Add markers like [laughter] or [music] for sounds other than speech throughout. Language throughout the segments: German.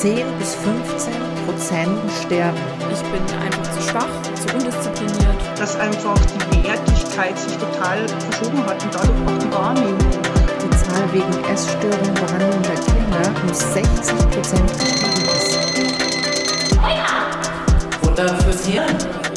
10 bis 15 Prozent sterben. Ich bin einfach zu schwach, zu undiszipliniert. Dass einfach die Wertigkeit sich total verschoben hat und dadurch auch die Wahrnehmung. Die Zahl wegen Essstörungen behandelnder Kinder um 60 Prozent gestiegen ist. Futter fürs Hirn.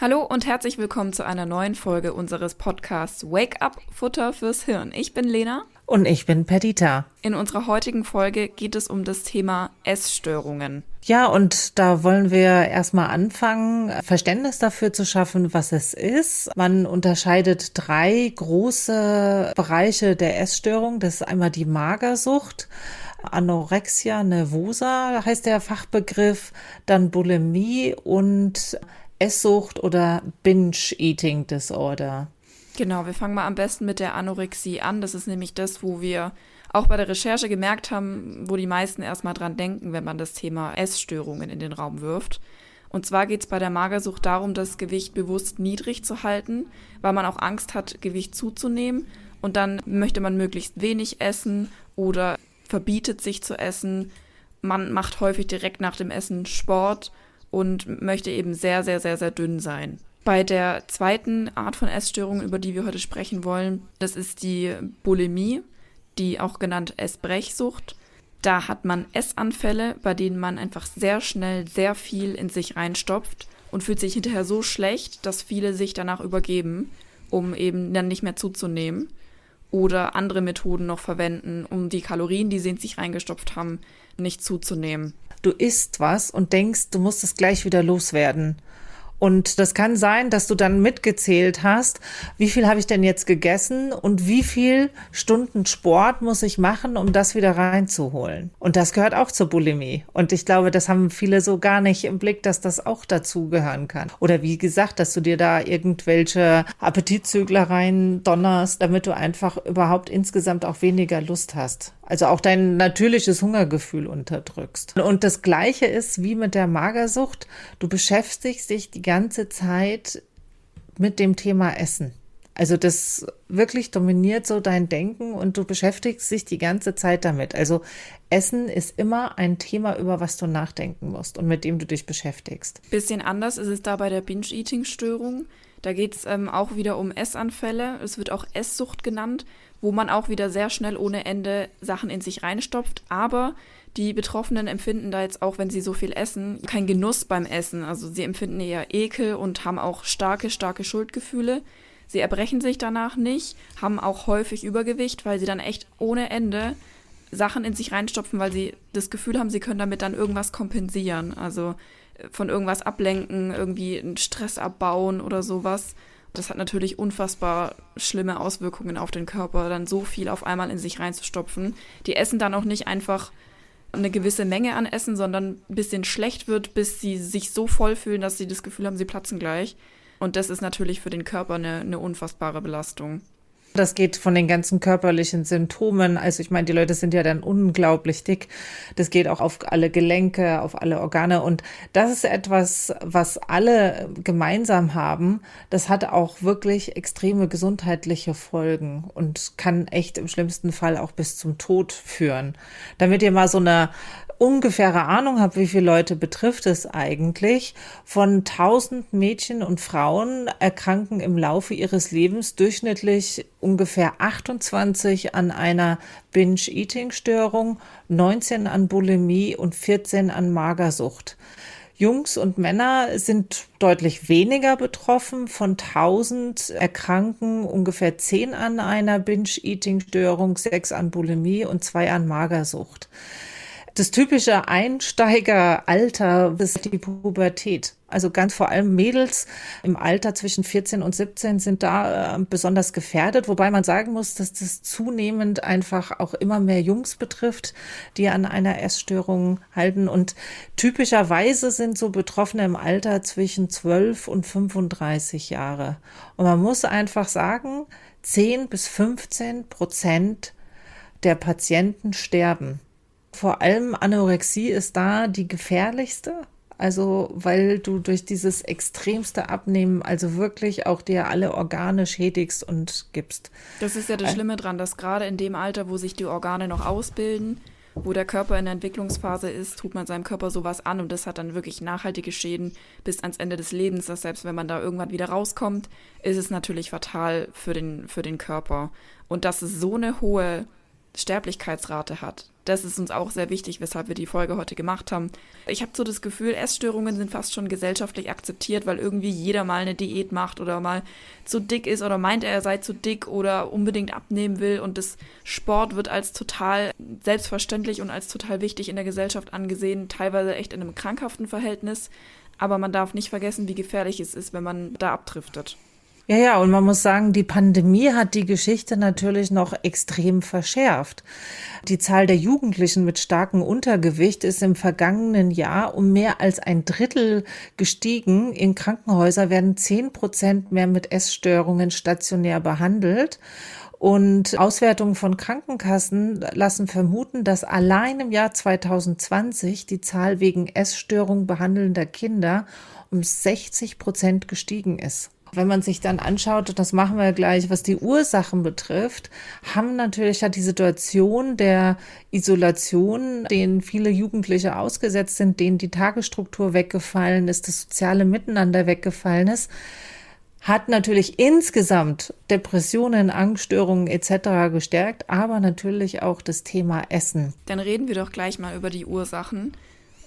Hallo und herzlich willkommen zu einer neuen Folge unseres Podcasts Wake Up Futter fürs Hirn. Ich bin Lena. Und ich bin Perdita. In unserer heutigen Folge geht es um das Thema Essstörungen. Ja, und da wollen wir erstmal anfangen, Verständnis dafür zu schaffen, was es ist. Man unterscheidet drei große Bereiche der Essstörung. Das ist einmal die Magersucht. Anorexia nervosa heißt der Fachbegriff, dann Bulimie und Esssucht oder Binge-Eating Disorder. Genau, wir fangen mal am besten mit der Anorexie an. Das ist nämlich das, wo wir auch bei der Recherche gemerkt haben, wo die meisten erstmal dran denken, wenn man das Thema Essstörungen in den Raum wirft. Und zwar geht es bei der Magersucht darum, das Gewicht bewusst niedrig zu halten, weil man auch Angst hat, Gewicht zuzunehmen. Und dann möchte man möglichst wenig essen oder verbietet sich zu essen. Man macht häufig direkt nach dem Essen Sport und möchte eben sehr, sehr, sehr, sehr dünn sein. Bei der zweiten Art von Essstörung, über die wir heute sprechen wollen, das ist die Bulimie, die auch genannt Essbrechsucht. Da hat man Essanfälle, bei denen man einfach sehr schnell sehr viel in sich reinstopft und fühlt sich hinterher so schlecht, dass viele sich danach übergeben, um eben dann nicht mehr zuzunehmen oder andere Methoden noch verwenden, um die Kalorien, die sie in sich reingestopft haben, nicht zuzunehmen du isst was und denkst, du musst es gleich wieder loswerden. Und das kann sein, dass du dann mitgezählt hast, wie viel habe ich denn jetzt gegessen und wie viel Stunden Sport muss ich machen, um das wieder reinzuholen. Und das gehört auch zur Bulimie. Und ich glaube, das haben viele so gar nicht im Blick, dass das auch dazu gehören kann. Oder wie gesagt, dass du dir da irgendwelche Appetitzüglereien donnerst, damit du einfach überhaupt insgesamt auch weniger Lust hast. Also auch dein natürliches Hungergefühl unterdrückst. Und das Gleiche ist wie mit der Magersucht. Du beschäftigst dich die ganze Zeit mit dem Thema Essen. Also das wirklich dominiert so dein Denken und du beschäftigst dich die ganze Zeit damit. Also Essen ist immer ein Thema, über was du nachdenken musst und mit dem du dich beschäftigst. Bisschen anders ist es da bei der Binge-Eating-Störung. Da geht es ähm, auch wieder um Essanfälle. Es wird auch Esssucht genannt wo man auch wieder sehr schnell ohne Ende Sachen in sich reinstopft. Aber die Betroffenen empfinden da jetzt auch, wenn sie so viel essen, kein Genuss beim Essen. Also sie empfinden eher Ekel und haben auch starke, starke Schuldgefühle. Sie erbrechen sich danach nicht, haben auch häufig Übergewicht, weil sie dann echt ohne Ende Sachen in sich reinstopfen, weil sie das Gefühl haben, sie können damit dann irgendwas kompensieren. Also äh, von irgendwas ablenken, irgendwie einen Stress abbauen oder sowas. Das hat natürlich unfassbar schlimme Auswirkungen auf den Körper, dann so viel auf einmal in sich reinzustopfen. Die essen dann auch nicht einfach eine gewisse Menge an Essen, sondern ein bisschen schlecht wird, bis sie sich so voll fühlen, dass sie das Gefühl haben, sie platzen gleich. Und das ist natürlich für den Körper eine, eine unfassbare Belastung. Das geht von den ganzen körperlichen Symptomen. Also ich meine, die Leute sind ja dann unglaublich dick. Das geht auch auf alle Gelenke, auf alle Organe. Und das ist etwas, was alle gemeinsam haben. Das hat auch wirklich extreme gesundheitliche Folgen und kann echt im schlimmsten Fall auch bis zum Tod führen. Damit ihr mal so eine ungefähre Ahnung habe, wie viele Leute betrifft es eigentlich, von 1000 Mädchen und Frauen erkranken im Laufe ihres Lebens durchschnittlich ungefähr 28 an einer Binge-Eating-Störung, 19 an Bulimie und 14 an Magersucht. Jungs und Männer sind deutlich weniger betroffen. Von 1000 erkranken ungefähr 10 an einer Binge-Eating-Störung, 6 an Bulimie und 2 an Magersucht das typische Einsteigeralter ist die Pubertät. Also ganz vor allem Mädels im Alter zwischen 14 und 17 sind da äh, besonders gefährdet, wobei man sagen muss, dass das zunehmend einfach auch immer mehr Jungs betrifft, die an einer Essstörung halten. Und typischerweise sind so Betroffene im Alter zwischen 12 und 35 Jahre. Und man muss einfach sagen, 10 bis 15 Prozent der Patienten sterben vor allem Anorexie ist da die gefährlichste. Also, weil du durch dieses extremste Abnehmen also wirklich auch dir alle Organe schädigst und gibst. Das ist ja das Schlimme dran, dass gerade in dem Alter, wo sich die Organe noch ausbilden, wo der Körper in der Entwicklungsphase ist, tut man seinem Körper sowas an und das hat dann wirklich nachhaltige Schäden bis ans Ende des Lebens. Dass selbst wenn man da irgendwann wieder rauskommt, ist es natürlich fatal für den, für den Körper. Und dass es so eine hohe Sterblichkeitsrate hat. Das ist uns auch sehr wichtig, weshalb wir die Folge heute gemacht haben. Ich habe so das Gefühl, Essstörungen sind fast schon gesellschaftlich akzeptiert, weil irgendwie jeder mal eine Diät macht oder mal zu dick ist oder meint, er sei zu dick oder unbedingt abnehmen will. Und das Sport wird als total selbstverständlich und als total wichtig in der Gesellschaft angesehen, teilweise echt in einem krankhaften Verhältnis. Aber man darf nicht vergessen, wie gefährlich es ist, wenn man da abdriftet. Ja, ja, und man muss sagen, die Pandemie hat die Geschichte natürlich noch extrem verschärft. Die Zahl der Jugendlichen mit starkem Untergewicht ist im vergangenen Jahr um mehr als ein Drittel gestiegen. In Krankenhäusern werden zehn Prozent mehr mit Essstörungen stationär behandelt. Und Auswertungen von Krankenkassen lassen vermuten, dass allein im Jahr 2020 die Zahl wegen Essstörung behandelnder Kinder um 60 Prozent gestiegen ist. Wenn man sich dann anschaut, das machen wir gleich, was die Ursachen betrifft, haben natürlich ja die Situation der Isolation, denen viele Jugendliche ausgesetzt sind, denen die Tagesstruktur weggefallen ist, das soziale Miteinander weggefallen ist, hat natürlich insgesamt Depressionen, Angststörungen etc. gestärkt, aber natürlich auch das Thema Essen. Dann reden wir doch gleich mal über die Ursachen.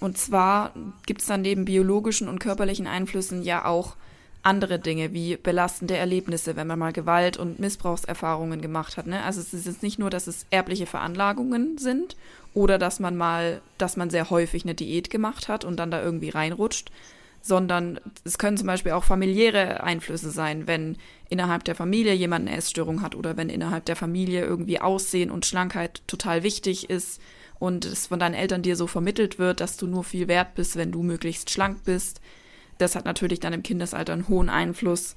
Und zwar gibt es dann neben biologischen und körperlichen Einflüssen ja auch andere Dinge wie belastende Erlebnisse, wenn man mal Gewalt- und Missbrauchserfahrungen gemacht hat. Ne? Also es ist jetzt nicht nur, dass es erbliche Veranlagungen sind oder dass man mal, dass man sehr häufig eine Diät gemacht hat und dann da irgendwie reinrutscht, sondern es können zum Beispiel auch familiäre Einflüsse sein, wenn innerhalb der Familie jemand eine Essstörung hat oder wenn innerhalb der Familie irgendwie Aussehen und Schlankheit total wichtig ist und es von deinen Eltern dir so vermittelt wird, dass du nur viel wert bist, wenn du möglichst schlank bist das hat natürlich dann im Kindesalter einen hohen Einfluss.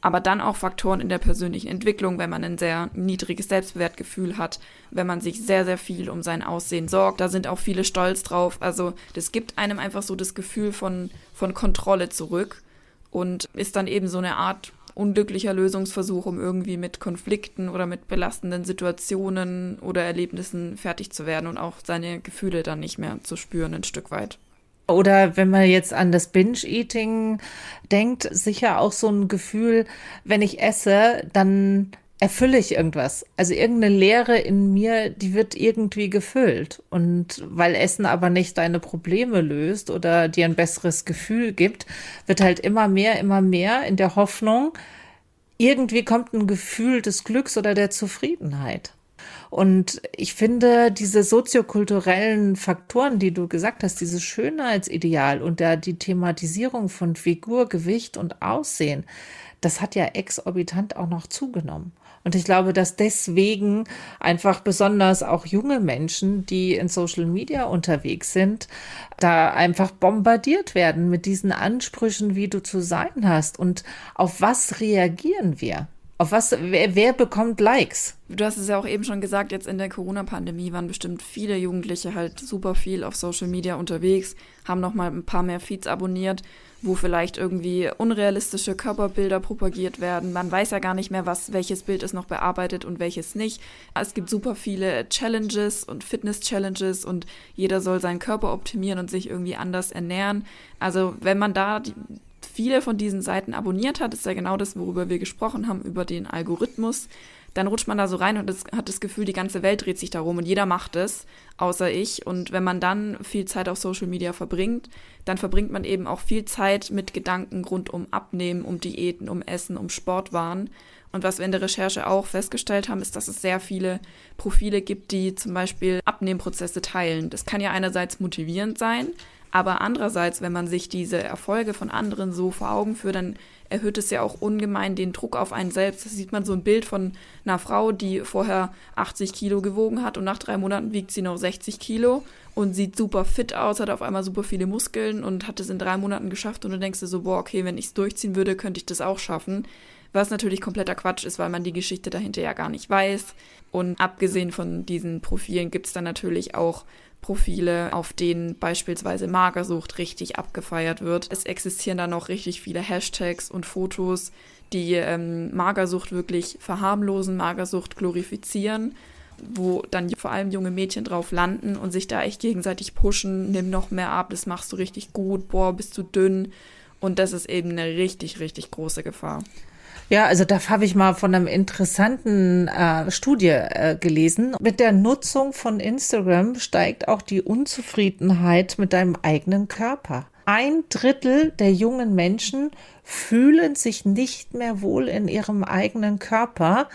Aber dann auch Faktoren in der persönlichen Entwicklung, wenn man ein sehr niedriges Selbstwertgefühl hat, wenn man sich sehr, sehr viel um sein Aussehen sorgt. Da sind auch viele stolz drauf. Also das gibt einem einfach so das Gefühl von, von Kontrolle zurück und ist dann eben so eine Art unglücklicher Lösungsversuch, um irgendwie mit Konflikten oder mit belastenden Situationen oder Erlebnissen fertig zu werden und auch seine Gefühle dann nicht mehr zu spüren ein Stück weit. Oder wenn man jetzt an das Binge-Eating denkt, sicher auch so ein Gefühl, wenn ich esse, dann erfülle ich irgendwas. Also irgendeine Leere in mir, die wird irgendwie gefüllt. Und weil Essen aber nicht deine Probleme löst oder dir ein besseres Gefühl gibt, wird halt immer mehr, immer mehr in der Hoffnung, irgendwie kommt ein Gefühl des Glücks oder der Zufriedenheit. Und ich finde, diese soziokulturellen Faktoren, die du gesagt hast, dieses Schönheitsideal und der, die Thematisierung von Figur, Gewicht und Aussehen, das hat ja exorbitant auch noch zugenommen. Und ich glaube, dass deswegen einfach besonders auch junge Menschen, die in Social Media unterwegs sind, da einfach bombardiert werden mit diesen Ansprüchen, wie du zu sein hast. Und auf was reagieren wir? Auf was, wer, wer, bekommt Likes? Du hast es ja auch eben schon gesagt, jetzt in der Corona-Pandemie waren bestimmt viele Jugendliche halt super viel auf Social Media unterwegs, haben noch mal ein paar mehr Feeds abonniert, wo vielleicht irgendwie unrealistische Körperbilder propagiert werden. Man weiß ja gar nicht mehr, was, welches Bild ist noch bearbeitet und welches nicht. Es gibt super viele Challenges und Fitness-Challenges und jeder soll seinen Körper optimieren und sich irgendwie anders ernähren. Also wenn man da viele von diesen Seiten abonniert hat, ist ja genau das, worüber wir gesprochen haben, über den Algorithmus. Dann rutscht man da so rein und das, hat das Gefühl, die ganze Welt dreht sich darum und jeder macht es, außer ich. Und wenn man dann viel Zeit auf Social Media verbringt, dann verbringt man eben auch viel Zeit mit Gedanken rund um Abnehmen, um Diäten, um Essen, um Sportwaren. Und was wir in der Recherche auch festgestellt haben, ist, dass es sehr viele Profile gibt, die zum Beispiel Abnehmprozesse teilen. Das kann ja einerseits motivierend sein, aber andererseits, wenn man sich diese Erfolge von anderen so vor Augen führt, dann erhöht es ja auch ungemein den Druck auf einen selbst. Da sieht man so ein Bild von einer Frau, die vorher 80 Kilo gewogen hat und nach drei Monaten wiegt sie noch 60 Kilo und sieht super fit aus, hat auf einmal super viele Muskeln und hat es in drei Monaten geschafft und du denkst dir so, boah, okay, wenn ich es durchziehen würde, könnte ich das auch schaffen. Was natürlich kompletter Quatsch ist, weil man die Geschichte dahinter ja gar nicht weiß. Und abgesehen von diesen Profilen gibt es dann natürlich auch Profile, auf denen beispielsweise Magersucht richtig abgefeiert wird. Es existieren da noch richtig viele Hashtags und Fotos, die ähm, Magersucht wirklich verharmlosen, Magersucht glorifizieren wo dann vor allem junge Mädchen drauf landen und sich da echt gegenseitig pushen, nimm noch mehr ab, das machst du richtig gut, boah, bist du dünn. Und das ist eben eine richtig, richtig große Gefahr. Ja, also da habe ich mal von einem interessanten äh, Studie äh, gelesen. Mit der Nutzung von Instagram steigt auch die Unzufriedenheit mit deinem eigenen Körper. Ein Drittel der jungen Menschen fühlen sich nicht mehr wohl in ihrem eigenen Körper,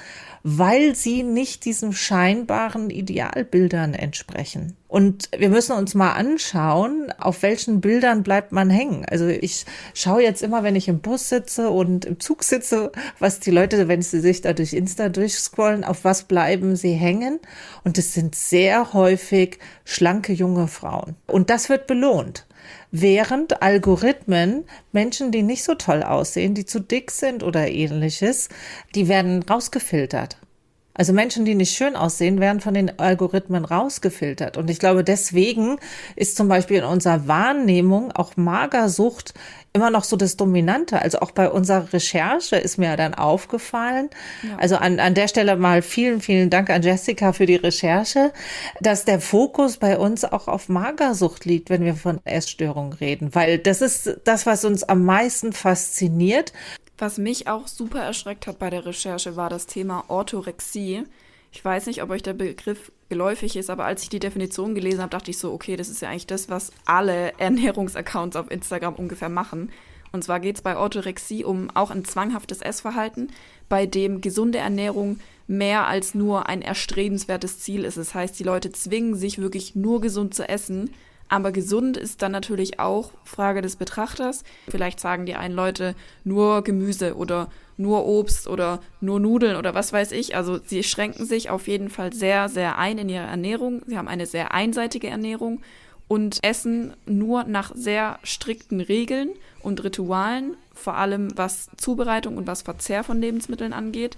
weil sie nicht diesen scheinbaren Idealbildern entsprechen. Und wir müssen uns mal anschauen, auf welchen Bildern bleibt man hängen. Also ich schaue jetzt immer, wenn ich im Bus sitze und im Zug sitze, was die Leute, wenn sie sich da durch Insta durchscrollen, auf was bleiben sie hängen. Und es sind sehr häufig schlanke junge Frauen. Und das wird belohnt während Algorithmen Menschen, die nicht so toll aussehen, die zu dick sind oder ähnliches, die werden rausgefiltert. Also Menschen, die nicht schön aussehen, werden von den Algorithmen rausgefiltert. Und ich glaube, deswegen ist zum Beispiel in unserer Wahrnehmung auch Magersucht immer noch so das Dominante. Also auch bei unserer Recherche ist mir dann aufgefallen. Ja. Also an, an der Stelle mal vielen, vielen Dank an Jessica für die Recherche, dass der Fokus bei uns auch auf Magersucht liegt, wenn wir von Essstörungen reden. Weil das ist das, was uns am meisten fasziniert. Was mich auch super erschreckt hat bei der Recherche, war das Thema Orthorexie. Ich weiß nicht, ob euch der Begriff geläufig ist, aber als ich die Definition gelesen habe, dachte ich so, okay, das ist ja eigentlich das, was alle [laughs] Ernährungsaccounts auf Instagram ungefähr machen. Und zwar geht es bei Orthorexie um auch ein zwanghaftes Essverhalten, bei dem gesunde Ernährung mehr als nur ein erstrebenswertes Ziel ist. Das heißt, die Leute zwingen sich wirklich nur gesund zu essen, aber gesund ist dann natürlich auch Frage des Betrachters. Vielleicht sagen die einen Leute nur Gemüse oder nur Obst oder nur Nudeln oder was weiß ich. Also sie schränken sich auf jeden Fall sehr, sehr ein in ihrer Ernährung. Sie haben eine sehr einseitige Ernährung und essen nur nach sehr strikten Regeln und Ritualen, vor allem was Zubereitung und was Verzehr von Lebensmitteln angeht.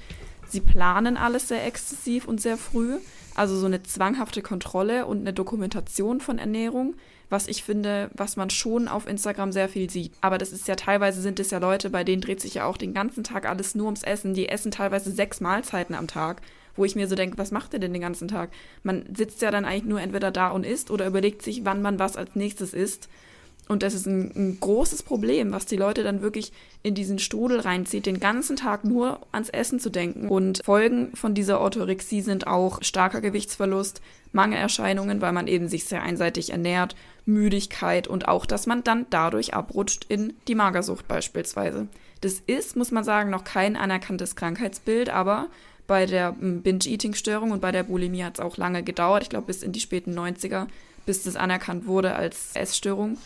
Sie planen alles sehr exzessiv und sehr früh. Also so eine zwanghafte Kontrolle und eine Dokumentation von Ernährung, was ich finde, was man schon auf Instagram sehr viel sieht. Aber das ist ja teilweise sind es ja Leute, bei denen dreht sich ja auch den ganzen Tag alles nur ums Essen. Die essen teilweise sechs Mahlzeiten am Tag wo ich mir so denke, was macht ihr denn den ganzen Tag? Man sitzt ja dann eigentlich nur entweder da und isst oder überlegt sich, wann man was als nächstes isst. Und das ist ein, ein, großes Problem, was die Leute dann wirklich in diesen Strudel reinzieht, den ganzen Tag nur ans Essen zu denken. Und Folgen von dieser Orthorexie sind auch starker Gewichtsverlust, Mangelerscheinungen, weil man eben sich sehr einseitig ernährt, Müdigkeit und auch, dass man dann dadurch abrutscht in die Magersucht beispielsweise. Das ist, muss man sagen, noch kein anerkanntes Krankheitsbild, aber bei der hm, Binge-Eating-Störung und bei der Bulimie hat es auch lange gedauert, ich glaube bis in die späten 90er, bis das anerkannt wurde als Essstörung.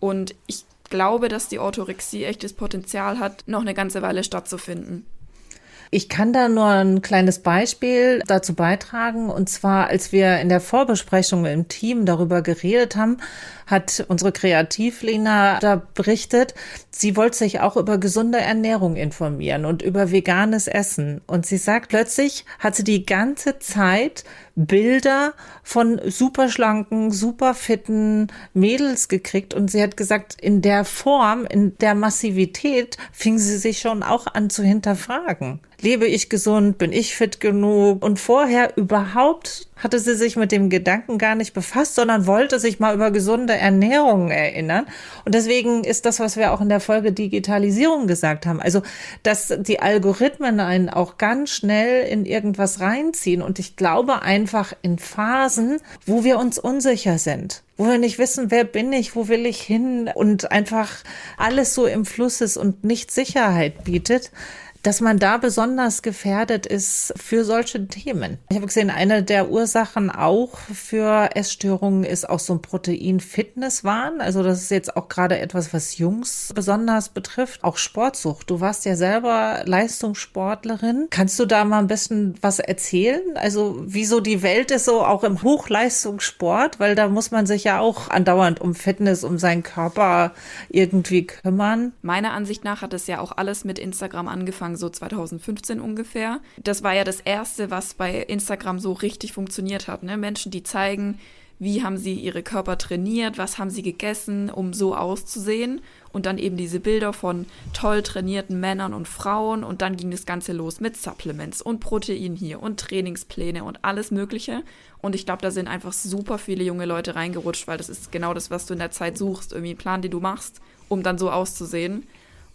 Und ich glaube, dass die Orthorexie echtes Potenzial hat, noch eine ganze Weile stattzufinden. Ich kann da nur ein kleines Beispiel dazu beitragen. Und zwar, als wir in der Vorbesprechung im Team darüber geredet haben, hat unsere Kreativlina da berichtet, sie wollte sich auch über gesunde Ernährung informieren und über veganes Essen. Und sie sagt, plötzlich hat sie die ganze Zeit Bilder von super schlanken, super fitten Mädels gekriegt und sie hat gesagt, in der Form, in der Massivität fing sie sich schon auch an zu hinterfragen. Lebe ich gesund? Bin ich fit genug? Und vorher überhaupt hatte sie sich mit dem Gedanken gar nicht befasst, sondern wollte sich mal über gesunde Ernährung erinnern. Und deswegen ist das, was wir auch in der Folge Digitalisierung gesagt haben, also dass die Algorithmen einen auch ganz schnell in irgendwas reinziehen. Und ich glaube einfach in Phasen, wo wir uns unsicher sind wo wir nicht wissen, wer bin ich, wo will ich hin und einfach alles so im Fluss ist und nicht Sicherheit bietet, dass man da besonders gefährdet ist für solche Themen. Ich habe gesehen, eine der Ursachen auch für Essstörungen ist auch so ein Protein-Fitness-Wahn. Also das ist jetzt auch gerade etwas, was Jungs besonders betrifft. Auch Sportsucht. Du warst ja selber Leistungssportlerin. Kannst du da mal ein bisschen was erzählen? Also wieso die Welt ist so auch im Hochleistungssport, weil da muss man sich ja auch andauernd um Fitness, um seinen Körper irgendwie kümmern. Meiner Ansicht nach hat es ja auch alles mit Instagram angefangen, so 2015 ungefähr. Das war ja das erste, was bei Instagram so richtig funktioniert hat. Ne? Menschen, die zeigen, wie haben sie ihre Körper trainiert, was haben sie gegessen, um so auszusehen. Und dann eben diese Bilder von toll trainierten Männern und Frauen. Und dann ging das Ganze los mit Supplements und Protein hier und Trainingspläne und alles Mögliche. Und ich glaube, da sind einfach super viele junge Leute reingerutscht, weil das ist genau das, was du in der Zeit suchst. Irgendwie einen Plan, den du machst, um dann so auszusehen.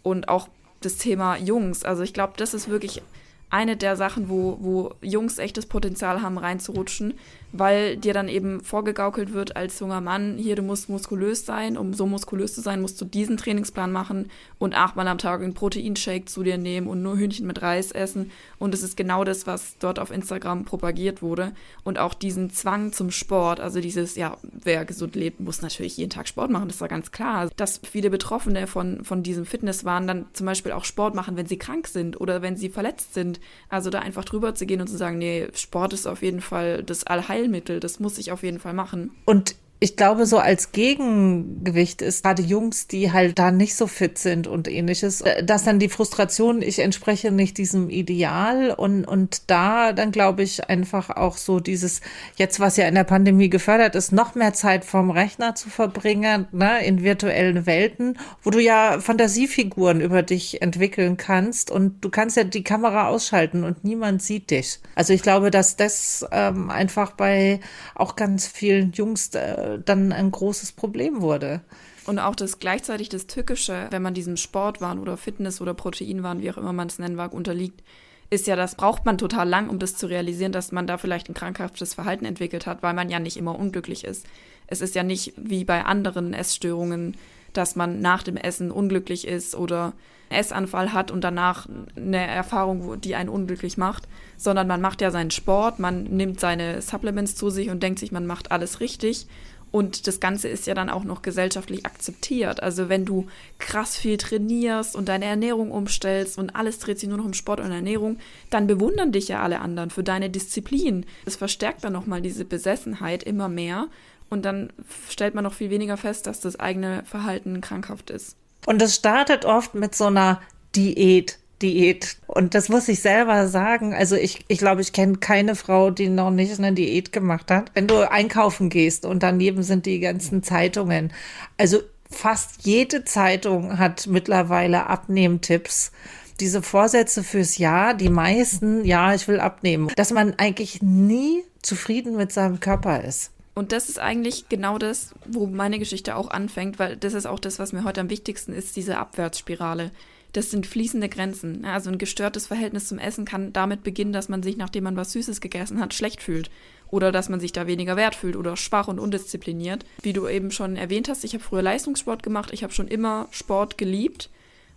Und auch das Thema Jungs. Also ich glaube, das ist wirklich eine der Sachen, wo, wo Jungs echtes Potenzial haben, reinzurutschen, weil dir dann eben vorgegaukelt wird als junger Mann, hier, du musst muskulös sein, um so muskulös zu sein, musst du diesen Trainingsplan machen und achtmal am Tag einen Proteinshake zu dir nehmen und nur Hühnchen mit Reis essen. Und es ist genau das, was dort auf Instagram propagiert wurde. Und auch diesen Zwang zum Sport, also dieses, ja, wer gesund lebt, muss natürlich jeden Tag Sport machen, das war ganz klar. Dass viele Betroffene von, von diesem Fitnesswahn dann zum Beispiel auch Sport machen, wenn sie krank sind oder wenn sie verletzt sind. Also da einfach drüber zu gehen und zu sagen, nee, Sport ist auf jeden Fall das Allheil Heilmittel. Das muss ich auf jeden Fall machen. Und ich glaube, so als Gegengewicht ist gerade Jungs, die halt da nicht so fit sind und ähnliches, äh, dass dann die Frustration, ich entspreche nicht diesem Ideal und, und da dann glaube ich einfach auch so dieses, jetzt was ja in der Pandemie gefördert ist, noch mehr Zeit vom Rechner zu verbringen, ne, in virtuellen Welten, wo du ja Fantasiefiguren über dich entwickeln kannst und du kannst ja die Kamera ausschalten und niemand sieht dich. Also ich glaube, dass das ähm, einfach bei auch ganz vielen Jungs äh, dann ein großes Problem wurde. Und auch das gleichzeitig das Tückische, wenn man diesem Sportwahn oder Fitness oder Proteinwahn, wie auch immer man es nennen mag, unterliegt, ist ja, das braucht man total lang, um das zu realisieren, dass man da vielleicht ein krankhaftes Verhalten entwickelt hat, weil man ja nicht immer unglücklich ist. Es ist ja nicht wie bei anderen Essstörungen, dass man nach dem Essen unglücklich ist oder einen Essanfall hat und danach eine Erfahrung, die einen unglücklich macht, sondern man macht ja seinen Sport, man nimmt seine Supplements zu sich und denkt sich, man macht alles richtig und das Ganze ist ja dann auch noch gesellschaftlich akzeptiert. Also wenn du krass viel trainierst und deine Ernährung umstellst und alles dreht sich nur noch um Sport und Ernährung, dann bewundern dich ja alle anderen für deine Disziplin. Das verstärkt dann nochmal diese Besessenheit immer mehr. Und dann stellt man noch viel weniger fest, dass das eigene Verhalten krankhaft ist. Und es startet oft mit so einer Diät. Diät. Und das muss ich selber sagen. Also ich, ich glaube, ich kenne keine Frau, die noch nicht eine Diät gemacht hat. Wenn du einkaufen gehst und daneben sind die ganzen Zeitungen. Also fast jede Zeitung hat mittlerweile Abnehmtipps. Diese Vorsätze fürs Jahr, die meisten, ja, ich will abnehmen. Dass man eigentlich nie zufrieden mit seinem Körper ist. Und das ist eigentlich genau das, wo meine Geschichte auch anfängt, weil das ist auch das, was mir heute am wichtigsten ist, diese Abwärtsspirale das sind fließende Grenzen. Also ein gestörtes Verhältnis zum Essen kann damit beginnen, dass man sich, nachdem man was Süßes gegessen hat, schlecht fühlt. Oder dass man sich da weniger wert fühlt oder schwach und undiszipliniert. Wie du eben schon erwähnt hast, ich habe früher Leistungssport gemacht, ich habe schon immer Sport geliebt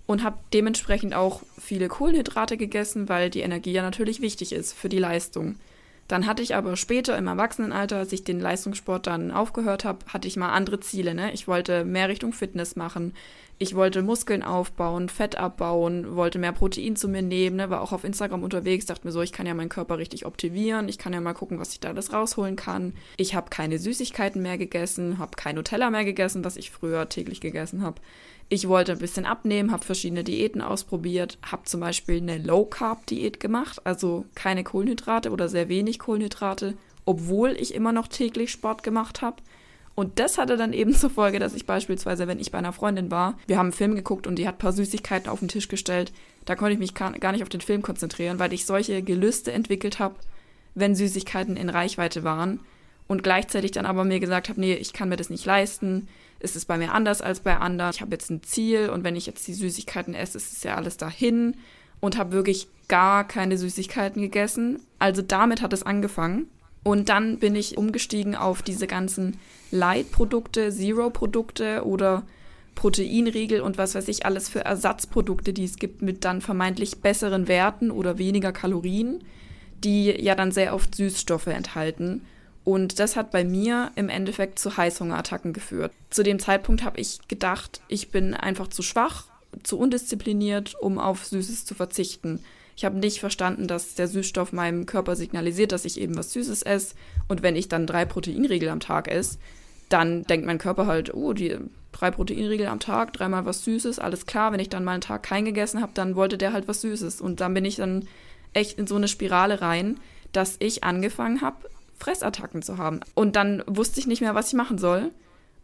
und habe dementsprechend auch viele Kohlenhydrate gegessen, weil die Energie ja natürlich wichtig ist für die Leistung. Dann hatte ich aber später im Erwachsenenalter, als ich den Leistungssport dann aufgehört habe, hatte ich mal andere Ziele. Ne? Ich wollte mehr Richtung Fitness machen. Ich wollte Muskeln aufbauen, Fett abbauen, wollte mehr Protein zu mir nehmen, ne? war auch auf Instagram unterwegs, dachte mir so, ich kann ja meinen Körper richtig optimieren, ich kann ja mal gucken, was ich da alles rausholen kann. Ich habe keine Süßigkeiten mehr gegessen, habe kein Nutella mehr gegessen, was ich früher täglich gegessen habe. Ich wollte ein bisschen abnehmen, habe verschiedene Diäten ausprobiert, habe zum Beispiel eine Low-Carb-Diät gemacht, also keine Kohlenhydrate oder sehr wenig Kohlenhydrate, obwohl ich immer noch täglich Sport gemacht habe. Und das hatte dann eben [laughs] zur Folge, dass ich beispielsweise, wenn ich bei einer Freundin war, wir haben einen Film geguckt und die hat ein paar Süßigkeiten auf den Tisch gestellt, da konnte ich mich gar nicht auf den Film konzentrieren, weil ich solche Gelüste entwickelt habe, wenn Süßigkeiten in Reichweite waren. Und gleichzeitig dann aber mir gesagt habe, nee, ich kann mir das nicht leisten, es ist bei mir anders als bei anderen, ich habe jetzt ein Ziel und wenn ich jetzt die Süßigkeiten esse, ist es ja alles dahin. Und habe wirklich gar keine Süßigkeiten gegessen. Also damit hat es angefangen und dann bin ich umgestiegen auf diese ganzen Light-Produkte, Zero-Produkte oder Proteinriegel und was weiß ich alles für Ersatzprodukte, die es gibt mit dann vermeintlich besseren Werten oder weniger Kalorien, die ja dann sehr oft Süßstoffe enthalten. Und das hat bei mir im Endeffekt zu Heißhungerattacken geführt. Zu dem Zeitpunkt habe ich gedacht, ich bin einfach zu schwach, zu undiszipliniert, um auf Süßes zu verzichten. Ich habe nicht verstanden, dass der Süßstoff meinem Körper signalisiert, dass ich eben was Süßes esse. Und wenn ich dann drei Proteinriegel am Tag esse, dann denkt mein Körper halt, oh, die drei Proteinriegel am Tag, dreimal was Süßes, alles klar. Wenn ich dann mal einen Tag keinen gegessen habe, dann wollte der halt was Süßes. Und dann bin ich dann echt in so eine Spirale rein, dass ich angefangen habe, Fressattacken zu haben. Und dann wusste ich nicht mehr, was ich machen soll.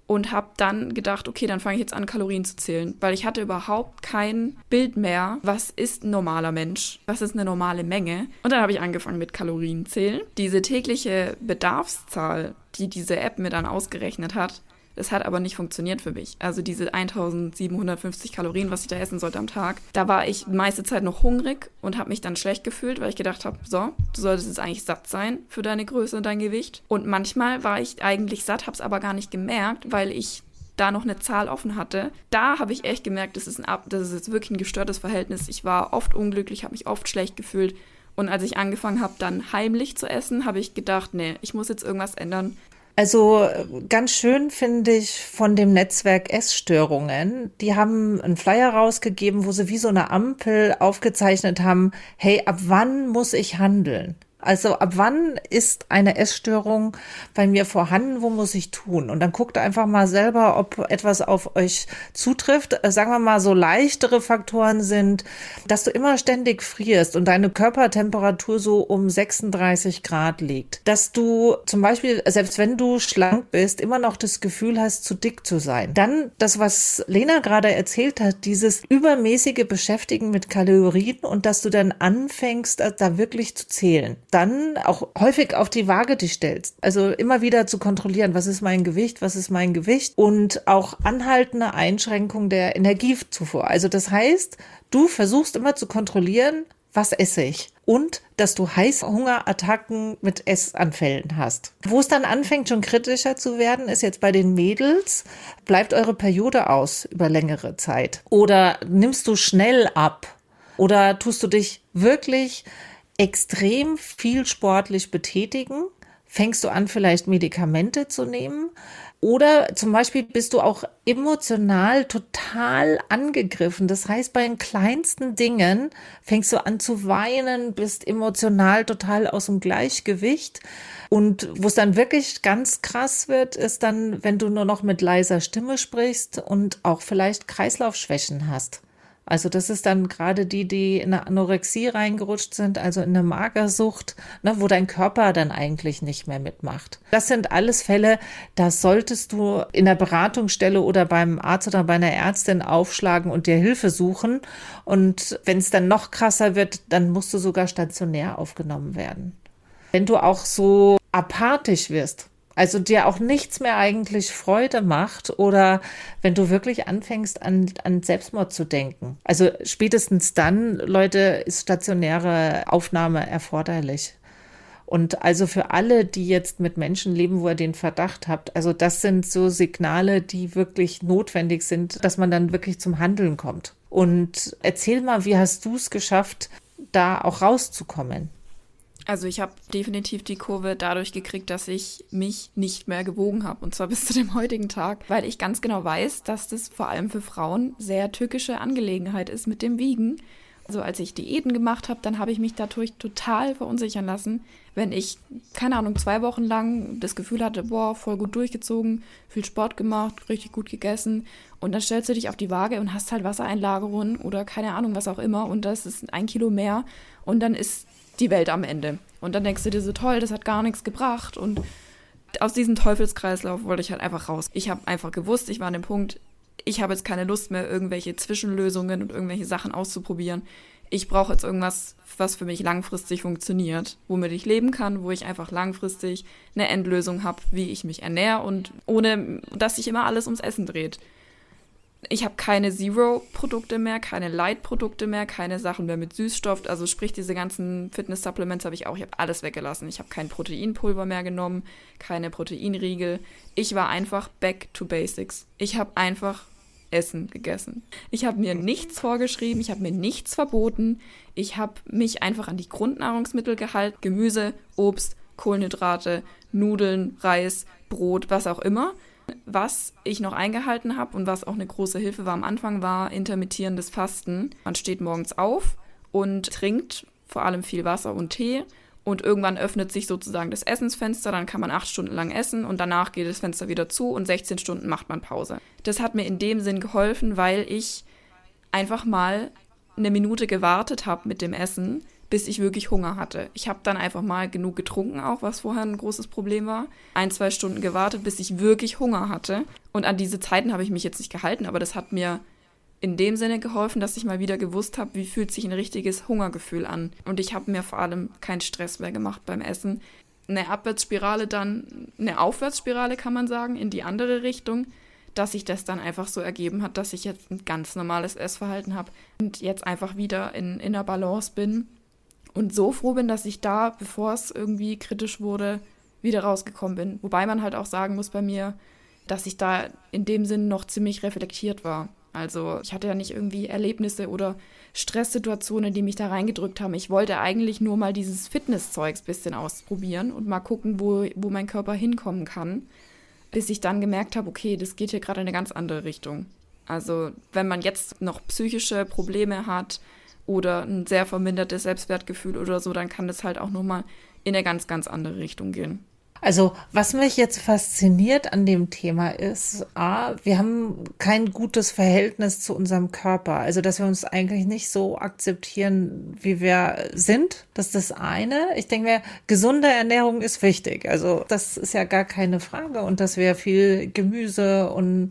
Und habe dann gedacht, okay, dann fange ich jetzt an, Kalorien zu zählen. Weil ich hatte überhaupt kein Bild mehr, was ist ein normaler Mensch? Was ist eine normale Menge? Und dann habe ich angefangen mit Kalorien zählen. Diese tägliche Bedarfszahl, die diese App mir dann ausgerechnet hat, das hat aber nicht funktioniert für mich. Also diese 1750 Kalorien, was ich da essen sollte am Tag, da war ich meiste Zeit noch hungrig und habe mich dann schlecht gefühlt, weil ich gedacht habe, so, du solltest jetzt eigentlich satt sein für deine Größe und dein Gewicht. Und manchmal war ich eigentlich satt, habe es aber gar nicht gemerkt, weil ich da noch eine Zahl offen hatte, da habe ich echt gemerkt, das ist, ein Ab das ist jetzt wirklich ein gestörtes Verhältnis. Ich war oft unglücklich, habe mich oft schlecht gefühlt. Und als ich angefangen habe, dann heimlich zu essen, habe ich gedacht, nee, ich muss jetzt irgendwas ändern. Also ganz schön finde ich von dem Netzwerk Essstörungen. Die haben einen Flyer rausgegeben, wo sie wie so eine Ampel aufgezeichnet haben, hey, ab wann muss ich handeln? Also ab wann ist eine Essstörung bei mir vorhanden? Wo muss ich tun? Und dann guckt einfach mal selber, ob etwas auf euch zutrifft. Äh, sagen wir mal, so leichtere Faktoren sind, dass du immer ständig frierst und deine Körpertemperatur so um 36 Grad liegt. Dass du zum Beispiel, selbst wenn du schlank bist, immer noch das Gefühl hast, zu dick zu sein. Dann das, was Lena gerade erzählt hat, dieses übermäßige Beschäftigen mit Kalorien und dass du dann anfängst, da wirklich zu zählen dann auch häufig auf die Waage dich stellst. Also immer wieder zu kontrollieren, was ist mein Gewicht, was ist mein Gewicht und auch anhaltende Einschränkung der Energiezufuhr. Also das heißt, du versuchst immer zu kontrollieren, was esse ich und dass du Heißhungerattacken mit Essanfällen hast. Wo es dann anfängt, schon kritischer zu werden, ist jetzt bei den Mädels, bleibt eure Periode aus über längere Zeit oder nimmst du schnell ab oder tust du dich wirklich extrem viel sportlich betätigen? Fängst du an, vielleicht Medikamente zu nehmen? Oder zum Beispiel bist du auch emotional total angegriffen. Das heißt, bei den kleinsten Dingen fängst du an zu weinen, bist emotional total aus dem Gleichgewicht. Und wo es dann wirklich ganz krass wird, ist dann, wenn du nur noch mit leiser Stimme sprichst und auch vielleicht Kreislaufschwächen hast. Also das ist dann gerade die, die in eine Anorexie reingerutscht sind, also in eine Magersucht, ne, wo dein Körper dann eigentlich nicht mehr mitmacht. Das sind alles Fälle, da solltest du in der Beratungsstelle oder beim Arzt oder bei einer Ärztin aufschlagen und dir Hilfe suchen. Und wenn es dann noch krasser wird, dann musst du sogar stationär aufgenommen werden. Wenn du auch so apathisch wirst, also dir auch nichts mehr eigentlich Freude macht oder wenn du wirklich anfängst an, an Selbstmord zu denken. Also spätestens dann, Leute, ist stationäre Aufnahme erforderlich. Und also für alle, die jetzt mit Menschen leben, wo ihr den Verdacht habt, also das sind so Signale, die wirklich notwendig sind, dass man dann wirklich zum Handeln kommt. Und erzähl mal, wie hast du es geschafft, da auch rauszukommen? Also ich habe definitiv die Kurve dadurch gekriegt, dass ich mich nicht mehr gewogen habe. Und zwar bis zu dem heutigen Tag, weil ich ganz genau weiß, dass das vor allem für Frauen sehr tückische Angelegenheit ist mit dem Wiegen. Also als ich Diäten gemacht habe, dann habe ich mich dadurch total verunsichern lassen. Wenn ich, keine Ahnung, zwei Wochen lang das Gefühl hatte, boah, voll gut durchgezogen, viel Sport gemacht, richtig gut gegessen. Und dann stellst du dich auf die Waage und hast halt Wassereinlagerungen oder keine Ahnung, was auch immer. Und das ist ein Kilo mehr. Und dann ist die Welt am Ende. Und dann denkst du dir so, toll, das hat gar nichts gebracht. Und aus diesem Teufelskreislauf wollte ich halt einfach raus. Ich habe einfach gewusst, ich war an dem Punkt, ich habe jetzt keine Lust mehr, irgendwelche Zwischenlösungen und irgendwelche Sachen auszuprobieren. Ich brauche jetzt irgendwas, was für mich langfristig funktioniert, womit ich leben kann, wo ich einfach langfristig eine Endlösung habe, wie ich mich ernähre und ohne, dass sich immer alles ums Essen dreht ich habe keine Zero-Produkte mehr, keine Light-Produkte mehr, keine Sachen mehr mit Süßstoff. Also sprich, diese ganzen Fitness-Supplements habe ich auch. Ich habe alles weggelassen. Ich habe kein Proteinpulver mehr genommen, keine Proteinriegel. Ich war einfach back to basics. Ich habe einfach Essen gegessen. Ich habe mir nichts vorgeschrieben, ich habe mir nichts verboten. Ich habe mich einfach an die Grundnahrungsmittel gehalten. Gemüse, Obst, Kohlenhydrate, Nudeln, Reis, Brot, was auch immer. Was ich noch eingehalten habe und was auch eine große Hilfe war am Anfang, war intermittierendes Fasten. Man steht morgens auf und trinkt vor allem viel Wasser und Tee und irgendwann öffnet sich sozusagen das Essensfenster, dann kann man acht Stunden lang essen und danach geht das Fenster wieder zu und 16 Stunden macht man Pause. Das hat mir in dem Sinn geholfen, weil ich einfach mal eine Minute gewartet habe mit dem Essen, bis ich wirklich Hunger hatte. Ich habe dann einfach mal genug getrunken, auch was vorher ein großes Problem war. Ein, zwei Stunden gewartet, bis ich wirklich Hunger hatte. Und an diese Zeiten habe ich mich jetzt nicht gehalten, aber das hat mir in dem Sinne geholfen, dass ich mal wieder gewusst habe, wie fühlt sich ein richtiges Hungergefühl an. Und ich habe mir vor allem keinen Stress mehr gemacht beim Essen. Eine Abwärtsspirale dann, eine Aufwärtsspirale kann man sagen, in die andere Richtung, dass sich das dann einfach so ergeben hat, dass ich jetzt ein ganz normales Essverhalten habe und jetzt einfach wieder in, in der Balance bin. Und so froh bin, dass ich da, bevor es irgendwie kritisch wurde, wieder rausgekommen bin. Wobei man halt auch sagen muss bei mir, dass ich da in dem Sinn noch ziemlich reflektiert war. Also ich hatte ja nicht irgendwie Erlebnisse oder Stresssituationen, die mich da reingedrückt haben. Ich wollte eigentlich nur mal dieses Fitnesszeugs bisschen ausprobieren und mal gucken, wo, wo mein Körper hinkommen kann, bis ich dann gemerkt habe, okay, das geht hier gerade in eine ganz andere Richtung. Also wenn man jetzt noch psychische Probleme hat oder ein sehr vermindertes Selbstwertgefühl oder so, dann kann das halt auch nochmal in eine ganz, ganz andere Richtung gehen. Also, was mich jetzt fasziniert an dem Thema ist, A, wir haben kein gutes Verhältnis zu unserem Körper. Also, dass wir uns eigentlich nicht so akzeptieren, wie wir sind. Das ist das eine. Ich denke mir, gesunde Ernährung ist wichtig. Also, das ist ja gar keine Frage. Und dass wir viel Gemüse und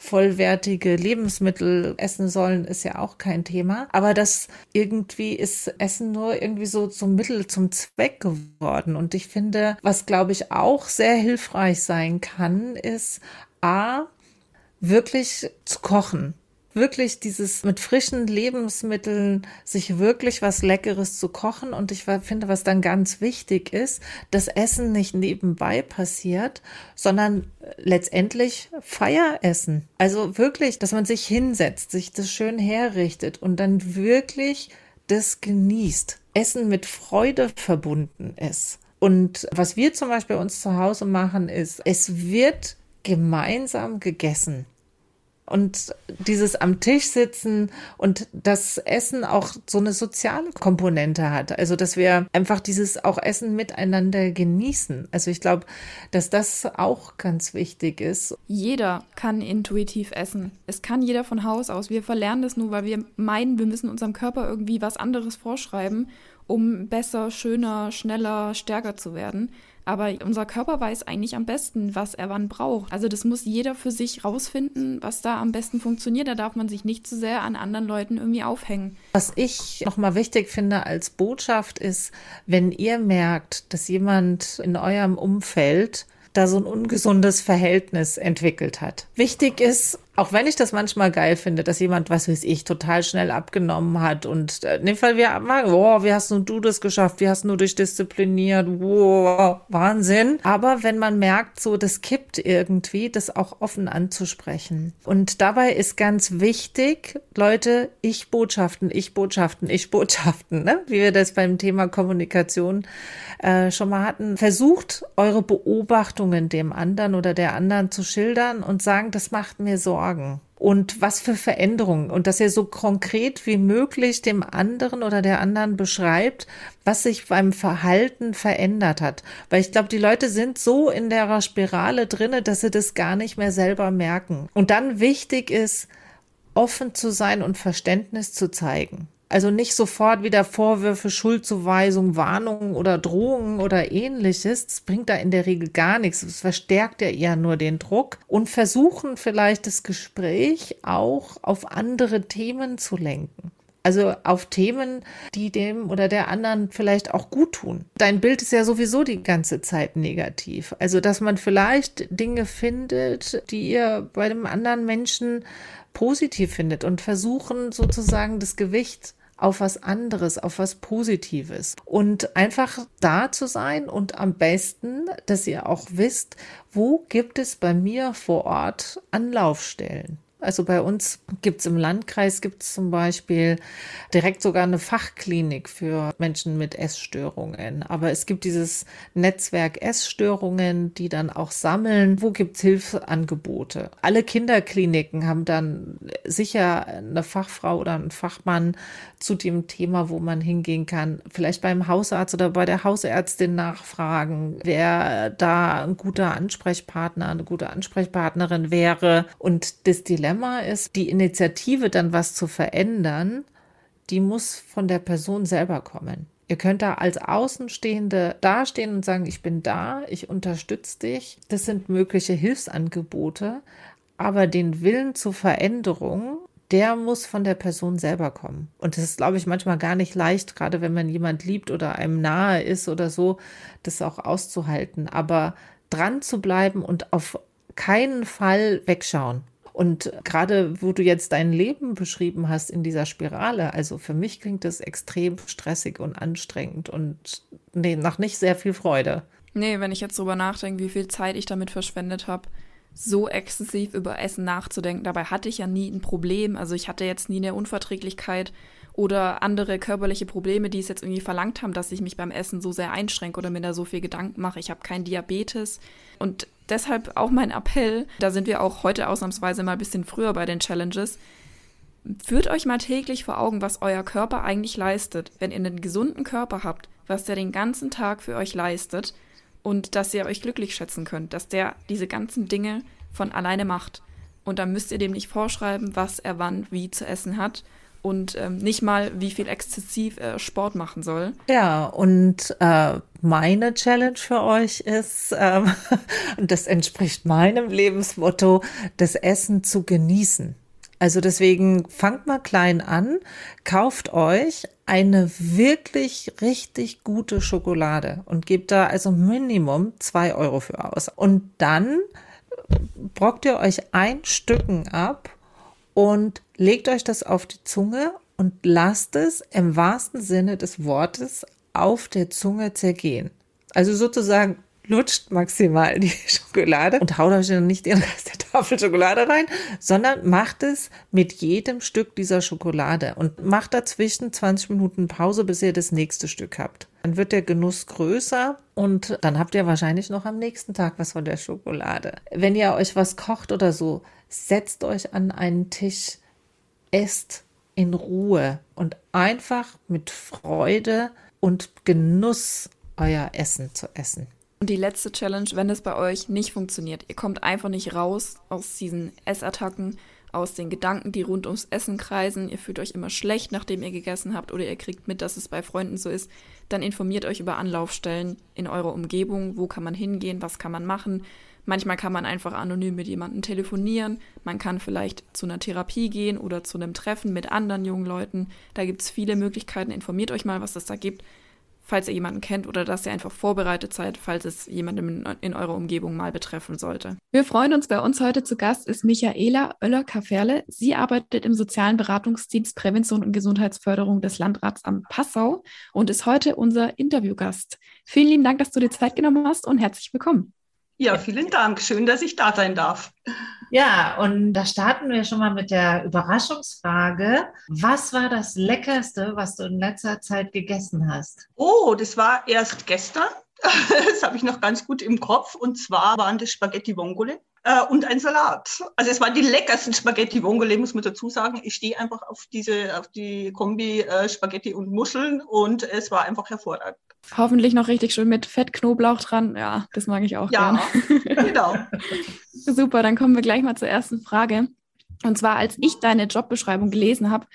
vollwertige Lebensmittel essen sollen, ist ja auch kein Thema. Aber das irgendwie ist Essen nur irgendwie so zum Mittel, zum Zweck geworden. Und ich finde, was glaube ich auch sehr hilfreich sein kann, ist A, wirklich zu kochen wirklich dieses mit frischen Lebensmitteln sich wirklich was Leckeres zu kochen. Und ich finde, was dann ganz wichtig ist, dass Essen nicht nebenbei passiert, sondern letztendlich Feieressen. Also wirklich, dass man sich hinsetzt, sich das schön herrichtet und dann wirklich das genießt. Essen mit Freude verbunden ist. Und was wir zum Beispiel bei uns zu Hause machen, ist, es wird gemeinsam gegessen und dieses am Tisch sitzen und das Essen auch so eine soziale Komponente hat. Also, dass wir einfach dieses auch Essen miteinander genießen. Also, ich glaube, dass das auch ganz wichtig ist. Jeder kann intuitiv essen. Es kann jeder von Haus aus. Wir verlernen das nur, weil wir meinen, wir müssen unserem Körper irgendwie was anderes vorschreiben, um besser, schöner, schneller, stärker zu werden. Aber unser Körper weiß eigentlich am besten, was er wann braucht. Also das muss jeder für sich rausfinden, was da am besten funktioniert. Da darf man sich nicht zu sehr an anderen Leuten irgendwie aufhängen. Was ich nochmal wichtig finde als Botschaft ist, wenn ihr merkt, dass jemand in eurem Umfeld da so ein ungesundes Verhältnis entwickelt hat. Wichtig ist, auch wenn ich das manchmal geil finde, dass jemand, was weiß ich, total schnell abgenommen hat und äh, in dem Fall wir sagen, wow, wie hast du das geschafft? Wie hast du dich diszipliniert? Wow, Wahnsinn. Aber wenn man merkt, so, das kippt irgendwie, das auch offen anzusprechen. Und dabei ist ganz wichtig, Leute, ich Botschaften, ich Botschaften, ich Botschaften, ne? wie wir das beim Thema Kommunikation äh, schon mal hatten. Versucht, eure Beobachtungen dem anderen oder der anderen zu schildern und sagen, das macht mir Sorgen Sorgen und was für Veränderungen und dass er so konkret wie möglich dem anderen oder der anderen beschreibt, was sich beim Verhalten verändert hat. Weil ich glaube, die Leute sind so in der Spirale drinne, dass sie das gar nicht mehr selber merken. Und dann wichtig ist, offen zu sein und Verständnis zu zeigen. Also nicht sofort wieder Vorwürfe, Schuldzuweisung, Warnungen oder Drohungen oder ähnliches. Das bringt da in der Regel gar nichts. Es verstärkt ja eher nur den Druck und versuchen vielleicht das Gespräch auch auf andere Themen zu lenken. Also auf Themen, die dem oder der anderen vielleicht auch gut tun. Dein Bild ist ja sowieso die ganze Zeit negativ. Also, dass man vielleicht Dinge findet, die ihr bei dem anderen Menschen positiv findet und versuchen sozusagen das Gewicht auf was anderes, auf was Positives und einfach da zu sein und am besten, dass ihr auch wisst, wo gibt es bei mir vor Ort Anlaufstellen. Also bei uns gibt es im Landkreis gibt es zum Beispiel direkt sogar eine Fachklinik für Menschen mit Essstörungen. Aber es gibt dieses Netzwerk Essstörungen, die dann auch sammeln, wo gibt es Hilfsangebote. Alle Kinderkliniken haben dann sicher eine Fachfrau oder einen Fachmann zu dem Thema, wo man hingehen kann. Vielleicht beim Hausarzt oder bei der Hausärztin nachfragen, wer da ein guter Ansprechpartner, eine gute Ansprechpartnerin wäre. Und das Dilemma ist, die Initiative dann was zu verändern, die muss von der Person selber kommen. Ihr könnt da als Außenstehende dastehen und sagen, ich bin da, ich unterstütze dich. Das sind mögliche Hilfsangebote. Aber den Willen zur Veränderung, der muss von der Person selber kommen. Und das ist, glaube ich, manchmal gar nicht leicht, gerade wenn man jemand liebt oder einem nahe ist oder so, das auch auszuhalten. Aber dran zu bleiben und auf keinen Fall wegschauen. Und gerade wo du jetzt dein Leben beschrieben hast in dieser Spirale, also für mich klingt das extrem stressig und anstrengend und nee, nach nicht sehr viel Freude. Nee, wenn ich jetzt drüber nachdenke, wie viel Zeit ich damit verschwendet habe, so exzessiv über Essen nachzudenken. Dabei hatte ich ja nie ein Problem. Also ich hatte jetzt nie eine Unverträglichkeit oder andere körperliche Probleme, die es jetzt irgendwie verlangt haben, dass ich mich beim Essen so sehr einschränke oder mir da so viel Gedanken mache. Ich habe keinen Diabetes. Und deshalb auch mein Appell, da sind wir auch heute ausnahmsweise mal ein bisschen früher bei den Challenges. Führt euch mal täglich vor Augen, was euer Körper eigentlich leistet. Wenn ihr einen gesunden Körper habt, was der den ganzen Tag für euch leistet und dass ihr euch glücklich schätzen könnt, dass der diese ganzen Dinge von alleine macht. Und dann müsst ihr dem nicht vorschreiben, was er wann wie zu essen hat und ähm, nicht mal, wie viel exzessiv äh, Sport machen soll. Ja, und äh, meine Challenge für euch ist, ähm, und [laughs] das entspricht meinem Lebensmotto, das Essen zu genießen. Also deswegen fangt mal klein an, kauft euch eine wirklich richtig gute Schokolade und gebt da also Minimum zwei Euro für aus. Und dann brockt ihr euch ein Stücken ab und legt euch das auf die Zunge und lasst es im wahrsten Sinne des Wortes auf der Zunge zergehen. Also sozusagen lutscht maximal die [laughs] Schokolade und haut euch dann nicht den Rest der Tafel Schokolade rein, sondern macht es mit jedem Stück dieser Schokolade und macht dazwischen 20 Minuten Pause, bis ihr das nächste Stück habt. Dann wird der Genuss größer und dann habt ihr wahrscheinlich noch am nächsten Tag was von der Schokolade. Wenn ihr euch was kocht oder so, setzt euch an einen Tisch, esst in Ruhe und einfach mit Freude und Genuss euer Essen zu essen. Und die letzte Challenge, wenn es bei euch nicht funktioniert, ihr kommt einfach nicht raus aus diesen Essattacken, aus den Gedanken, die rund ums Essen kreisen, ihr fühlt euch immer schlecht, nachdem ihr gegessen habt oder ihr kriegt mit, dass es bei Freunden so ist, dann informiert euch über Anlaufstellen in eurer Umgebung, wo kann man hingehen, was kann man machen. Manchmal kann man einfach anonym mit jemandem telefonieren, man kann vielleicht zu einer Therapie gehen oder zu einem Treffen mit anderen jungen Leuten. Da gibt es viele Möglichkeiten, informiert euch mal, was es da gibt falls ihr jemanden kennt oder dass ihr einfach vorbereitet seid, falls es jemandem in, in eurer Umgebung mal betreffen sollte. Wir freuen uns, bei uns heute zu Gast ist Michaela Oeller-Kaferle. Sie arbeitet im sozialen Beratungsdienst Prävention und Gesundheitsförderung des Landrats am Passau und ist heute unser Interviewgast. Vielen lieben Dank, dass du dir Zeit genommen hast und herzlich willkommen. Ja, vielen Dank. Schön, dass ich da sein darf. Ja, und da starten wir schon mal mit der Überraschungsfrage. Was war das Leckerste, was du in letzter Zeit gegessen hast? Oh, das war erst gestern. [laughs] Das habe ich noch ganz gut im Kopf. Und zwar waren das Spaghetti Vongole äh, und ein Salat. Also es waren die leckersten Spaghetti Vongole, muss man dazu sagen. Ich stehe einfach auf diese, auf die Kombi äh, Spaghetti und Muscheln und es war einfach hervorragend. Hoffentlich noch richtig schön mit Fettknoblauch dran. Ja, das mag ich auch ja, gern. [laughs] genau. [laughs] Super, dann kommen wir gleich mal zur ersten Frage. Und zwar, als ich deine Jobbeschreibung gelesen habe,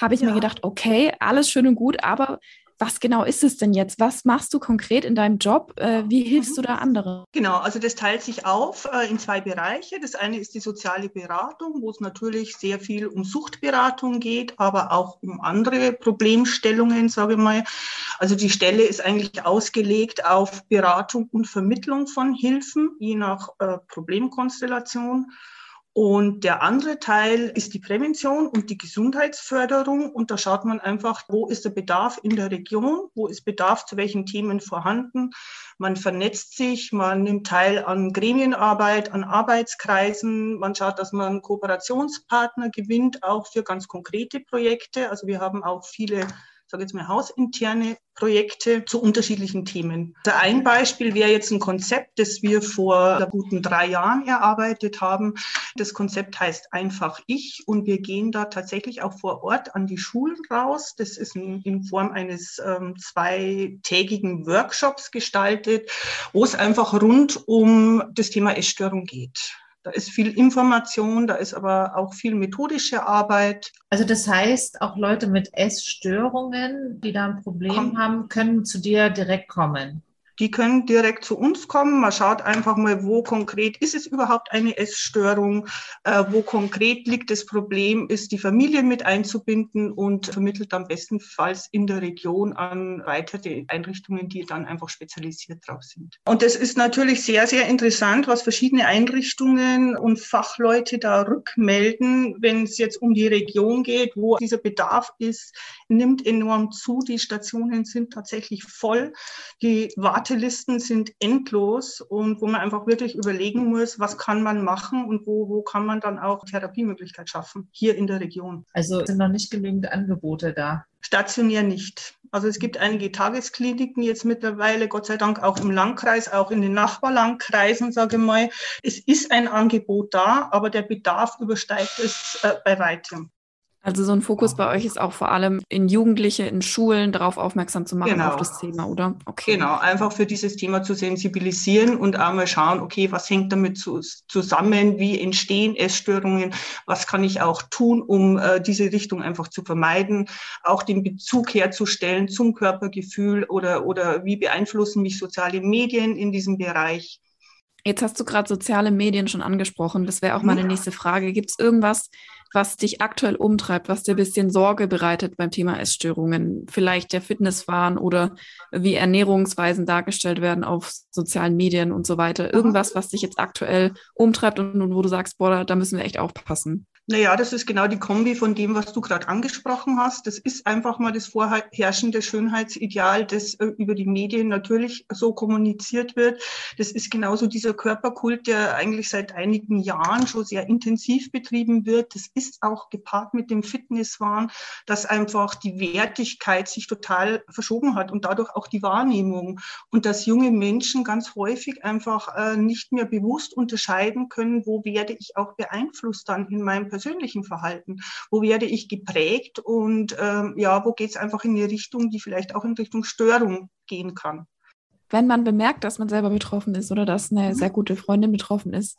habe ich ja. mir gedacht, okay, alles schön und gut, aber was genau ist es denn jetzt? Was machst du konkret in deinem Job? Äh, wie hilfst du da anderen? Genau, also das teilt sich auf äh, in zwei Bereiche. Das eine ist die soziale Beratung, wo es natürlich sehr viel um Suchtberatung geht, aber auch um andere Problemstellungen, sage ich mal. Also die Stelle ist eigentlich ausgelegt auf Beratung und Vermittlung von Hilfen, je nach äh, Problemkonstellation. Und der andere Teil ist die Prävention und die Gesundheitsförderung. Und da schaut man einfach, wo ist der Bedarf in der Region, wo ist Bedarf zu welchen Themen vorhanden. Man vernetzt sich, man nimmt teil an Gremienarbeit, an Arbeitskreisen. Man schaut, dass man Kooperationspartner gewinnt, auch für ganz konkrete Projekte. Also wir haben auch viele sage jetzt mal hausinterne Projekte zu unterschiedlichen Themen. Also ein Beispiel wäre jetzt ein Konzept, das wir vor guten drei Jahren erarbeitet haben. Das Konzept heißt einfach ich und wir gehen da tatsächlich auch vor Ort an die Schulen raus. Das ist in Form eines ähm, zweitägigen Workshops gestaltet, wo es einfach rund um das Thema Essstörung geht. Da ist viel Information, da ist aber auch viel methodische Arbeit. Also das heißt, auch Leute mit Essstörungen, die da ein Problem Komm. haben, können zu dir direkt kommen. Die können direkt zu uns kommen. Man schaut einfach mal, wo konkret ist es überhaupt eine Essstörung, äh, wo konkret liegt das Problem, ist die Familie mit einzubinden und vermittelt am bestenfalls in der Region an weitere Einrichtungen, die dann einfach spezialisiert drauf sind. Und das ist natürlich sehr, sehr interessant, was verschiedene Einrichtungen und Fachleute da rückmelden, wenn es jetzt um die Region geht, wo dieser Bedarf ist, nimmt enorm zu. Die Stationen sind tatsächlich voll. Die Wartelisten sind endlos und wo man einfach wirklich überlegen muss, was kann man machen und wo, wo kann man dann auch Therapiemöglichkeit schaffen, hier in der Region. Also sind noch nicht genügend Angebote da? Stationär nicht. Also es gibt einige Tageskliniken jetzt mittlerweile, Gott sei Dank auch im Landkreis, auch in den Nachbarlandkreisen, sage ich mal. Es ist ein Angebot da, aber der Bedarf übersteigt es äh, bei weitem. Also so ein Fokus bei euch ist auch vor allem in Jugendliche, in Schulen darauf aufmerksam zu machen genau. auf das Thema, oder? Okay. Genau, einfach für dieses Thema zu sensibilisieren und einmal schauen, okay, was hängt damit zu, zusammen, wie entstehen Essstörungen, was kann ich auch tun, um äh, diese Richtung einfach zu vermeiden, auch den Bezug herzustellen zum Körpergefühl oder, oder wie beeinflussen mich soziale Medien in diesem Bereich. Jetzt hast du gerade soziale Medien schon angesprochen. Das wäre auch meine nächste Frage. Gibt es irgendwas, was dich aktuell umtreibt, was dir ein bisschen Sorge bereitet beim Thema Essstörungen? Vielleicht der Fitnesswahn oder wie Ernährungsweisen dargestellt werden auf sozialen Medien und so weiter. Irgendwas, was dich jetzt aktuell umtreibt und, und wo du sagst, boah, da müssen wir echt aufpassen. Naja, das ist genau die Kombi von dem, was du gerade angesprochen hast. Das ist einfach mal das vorherrschende Schönheitsideal, das äh, über die Medien natürlich so kommuniziert wird. Das ist genauso dieser Körperkult, der eigentlich seit einigen Jahren schon sehr intensiv betrieben wird. Das ist auch gepaart mit dem Fitnesswahn, dass einfach die Wertigkeit sich total verschoben hat und dadurch auch die Wahrnehmung. Und dass junge Menschen ganz häufig einfach äh, nicht mehr bewusst unterscheiden können, wo werde ich auch beeinflusst dann in meinem persönlichen Verhalten? Wo werde ich geprägt und ähm, ja, wo geht es einfach in eine Richtung, die vielleicht auch in Richtung Störung gehen kann? Wenn man bemerkt, dass man selber betroffen ist oder dass eine mhm. sehr gute Freundin betroffen ist,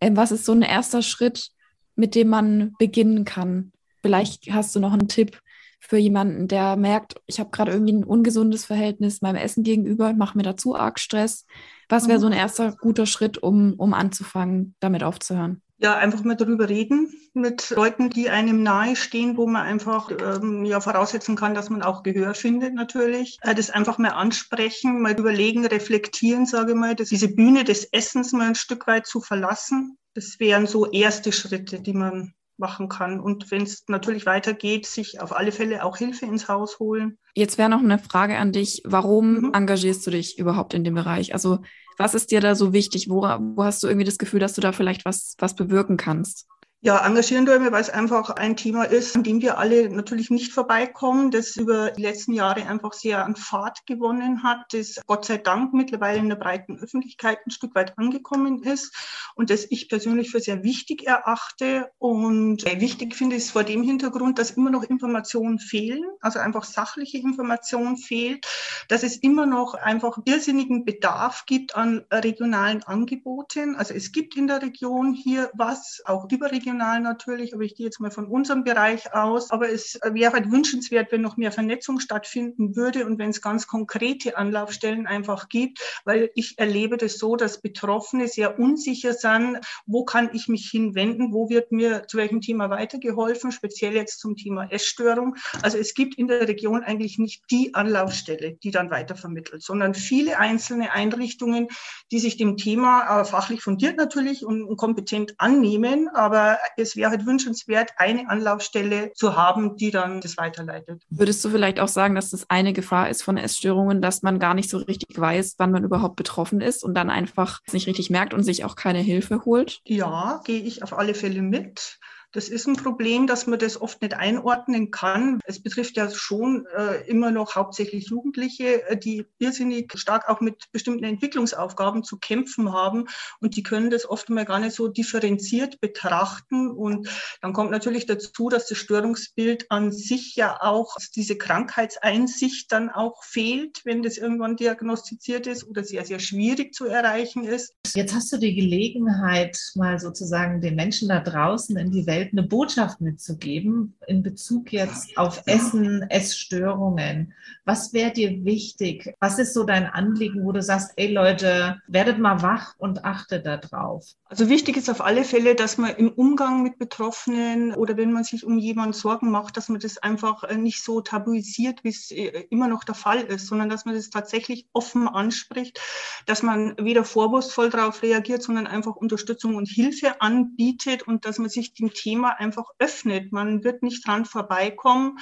äh, was ist so ein erster Schritt, mit dem man beginnen kann? Vielleicht hast du noch einen Tipp für jemanden, der merkt, ich habe gerade irgendwie ein ungesundes Verhältnis meinem Essen gegenüber und mache mir dazu arg Stress. Was wäre mhm. so ein erster guter Schritt, um, um anzufangen, damit aufzuhören? Ja, einfach mal darüber reden mit Leuten, die einem nahestehen, wo man einfach ähm, ja voraussetzen kann, dass man auch Gehör findet natürlich. Äh, das einfach mal ansprechen, mal überlegen, reflektieren, sage ich mal, dass diese Bühne des Essens mal ein Stück weit zu verlassen. Das wären so erste Schritte, die man machen kann. Und wenn es natürlich weitergeht, sich auf alle Fälle auch Hilfe ins Haus holen. Jetzt wäre noch eine Frage an dich. Warum mhm. engagierst du dich überhaupt in dem Bereich? Also was ist dir da so wichtig? Wo, wo hast du irgendwie das Gefühl, dass du da vielleicht was, was bewirken kannst? Ja, engagieren wir, weil es einfach ein Thema ist, an dem wir alle natürlich nicht vorbeikommen, das über die letzten Jahre einfach sehr an Fahrt gewonnen hat, das Gott sei Dank mittlerweile in der breiten Öffentlichkeit ein Stück weit angekommen ist und das ich persönlich für sehr wichtig erachte. Und wichtig finde ich es vor dem Hintergrund, dass immer noch Informationen fehlen, also einfach sachliche Informationen fehlt, dass es immer noch einfach irrsinnigen Bedarf gibt an regionalen Angeboten. Also es gibt in der Region hier was, auch überregional regional natürlich, aber ich gehe jetzt mal von unserem Bereich aus. Aber es wäre halt wünschenswert, wenn noch mehr Vernetzung stattfinden würde und wenn es ganz konkrete Anlaufstellen einfach gibt, weil ich erlebe das so, dass Betroffene sehr unsicher sind, wo kann ich mich hinwenden, wo wird mir zu welchem Thema weitergeholfen, speziell jetzt zum Thema Essstörung. Also es gibt in der Region eigentlich nicht die Anlaufstelle, die dann weitervermittelt, sondern viele einzelne Einrichtungen, die sich dem Thema äh, fachlich fundiert natürlich und kompetent annehmen. Aber es wäre halt wünschenswert, eine Anlaufstelle zu haben, die dann das weiterleitet. Würdest du vielleicht auch sagen, dass das eine Gefahr ist von Essstörungen, dass man gar nicht so richtig weiß, wann man überhaupt betroffen ist und dann einfach nicht richtig merkt und sich auch keine Hilfe holt? Ja, gehe ich auf alle Fälle mit. Das ist ein Problem, dass man das oft nicht einordnen kann. Es betrifft ja schon äh, immer noch hauptsächlich Jugendliche, äh, die irrsinnig stark auch mit bestimmten Entwicklungsaufgaben zu kämpfen haben und die können das oft mal gar nicht so differenziert betrachten. Und dann kommt natürlich dazu, dass das Störungsbild an sich ja auch diese Krankheitseinsicht dann auch fehlt, wenn das irgendwann diagnostiziert ist oder sehr, sehr schwierig zu erreichen ist. Jetzt hast du die Gelegenheit, mal sozusagen den Menschen da draußen in die Welt Welt eine Botschaft mitzugeben in Bezug jetzt auf Essen, Essstörungen. Was wäre dir wichtig? Was ist so dein Anliegen, wo du sagst, ey Leute, werdet mal wach und achtet da drauf? Also wichtig ist auf alle Fälle, dass man im Umgang mit Betroffenen oder wenn man sich um jemanden Sorgen macht, dass man das einfach äh, nicht so tabuisiert, wie es äh, immer noch der Fall ist, sondern dass man das tatsächlich offen anspricht, dass man weder vorwurfsvoll darauf reagiert, sondern einfach Unterstützung und Hilfe anbietet und dass man sich dem Thema Thema einfach öffnet. Man wird nicht dran vorbeikommen.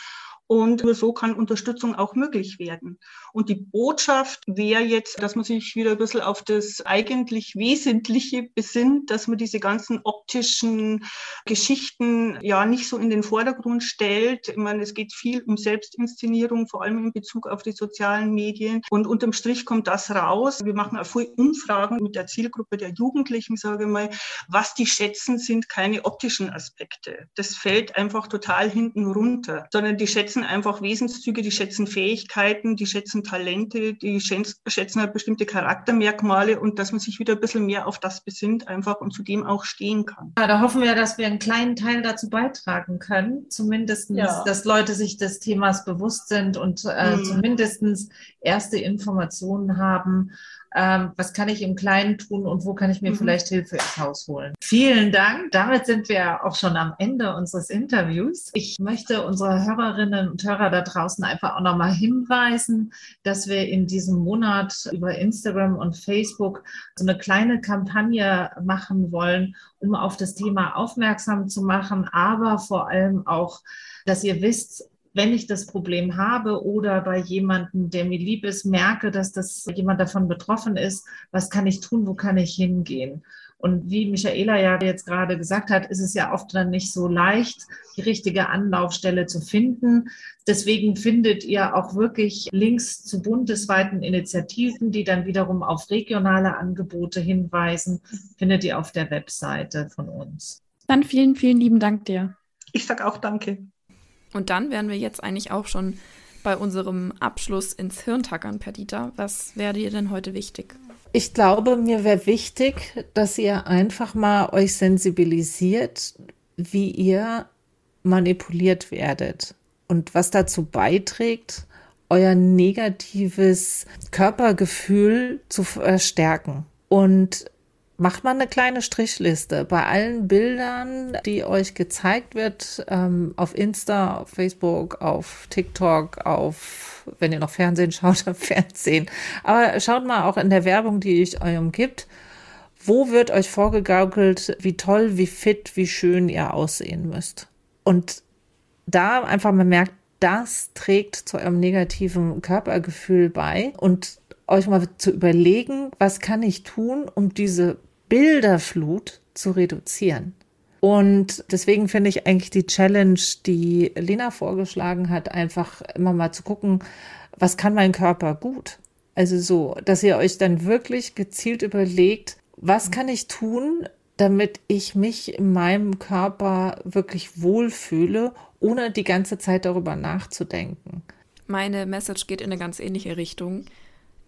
Und nur so kann Unterstützung auch möglich werden. Und die Botschaft wäre jetzt, dass man sich wieder ein bisschen auf das eigentlich Wesentliche besinnt, dass man diese ganzen optischen Geschichten ja nicht so in den Vordergrund stellt. Ich meine, es geht viel um Selbstinszenierung, vor allem in Bezug auf die sozialen Medien. Und unterm Strich kommt das raus. Wir machen auch viel Umfragen mit der Zielgruppe der Jugendlichen, sage ich mal. Was die schätzen, sind keine optischen Aspekte. Das fällt einfach total hinten runter, sondern die schätzen schätzen einfach Wesenszüge, die schätzen Fähigkeiten, die schätzen Talente, die schätzen halt bestimmte Charaktermerkmale und dass man sich wieder ein bisschen mehr auf das besinnt einfach und zu dem auch stehen kann. Ja, da hoffen wir, dass wir einen kleinen Teil dazu beitragen können, zumindest, ja. dass Leute sich des Themas bewusst sind und äh, mhm. zumindest erste Informationen haben, ähm, was kann ich im Kleinen tun und wo kann ich mir mhm. vielleicht Hilfe ins Haus holen. Vielen Dank. Damit sind wir auch schon am Ende unseres Interviews. Ich möchte unsere Hörerinnen und Hörer da draußen einfach auch nochmal hinweisen, dass wir in diesem Monat über Instagram und Facebook so eine kleine Kampagne machen wollen, um auf das Thema aufmerksam zu machen, aber vor allem auch, dass ihr wisst, wenn ich das Problem habe oder bei jemandem, der mir lieb ist, merke, dass das jemand davon betroffen ist, was kann ich tun, wo kann ich hingehen? Und wie Michaela ja jetzt gerade gesagt hat, ist es ja oft dann nicht so leicht, die richtige Anlaufstelle zu finden. Deswegen findet ihr auch wirklich Links zu bundesweiten Initiativen, die dann wiederum auf regionale Angebote hinweisen, findet ihr auf der Webseite von uns. Dann vielen, vielen lieben Dank dir. Ich sage auch danke. Und dann wären wir jetzt eigentlich auch schon bei unserem Abschluss ins Hirntackern, Perdita. Was wäre dir denn heute wichtig? Ich glaube, mir wäre wichtig, dass ihr einfach mal euch sensibilisiert, wie ihr manipuliert werdet und was dazu beiträgt, euer negatives Körpergefühl zu verstärken. Und macht mal eine kleine Strichliste bei allen Bildern, die euch gezeigt wird, ähm, auf Insta, auf Facebook, auf TikTok, auf, wenn ihr noch Fernsehen [laughs] schaut, auf Fernsehen. Aber schaut mal auch in der Werbung, die ich euch umgibt. Wo wird euch vorgegaukelt, wie toll, wie fit, wie schön ihr aussehen müsst? Und da einfach mal merkt, das trägt zu eurem negativen Körpergefühl bei und euch mal zu überlegen, was kann ich tun, um diese Bilderflut zu reduzieren. Und deswegen finde ich eigentlich die Challenge, die Lena vorgeschlagen hat, einfach immer mal zu gucken, was kann mein Körper gut? Also so, dass ihr euch dann wirklich gezielt überlegt, was kann ich tun, damit ich mich in meinem Körper wirklich wohlfühle, ohne die ganze Zeit darüber nachzudenken. Meine Message geht in eine ganz ähnliche Richtung.